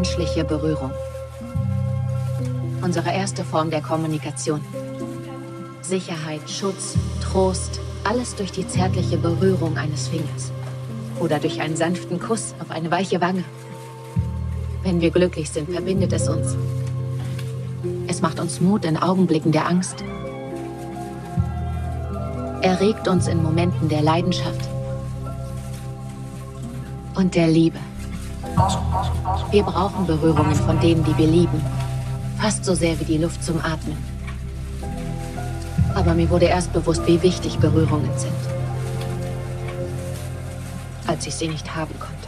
Menschliche Berührung. Unsere erste Form der Kommunikation. Sicherheit, Schutz, Trost, alles durch die zärtliche Berührung eines Fingers. Oder durch einen sanften Kuss auf eine weiche Wange. Wenn wir glücklich sind, verbindet es uns. Es macht uns Mut in Augenblicken der Angst. Erregt uns in Momenten der Leidenschaft und der Liebe. Wir brauchen Berührungen von denen, die wir lieben. Fast so sehr wie die Luft zum Atmen. Aber mir wurde erst bewusst, wie wichtig Berührungen sind. Als ich sie nicht haben konnte.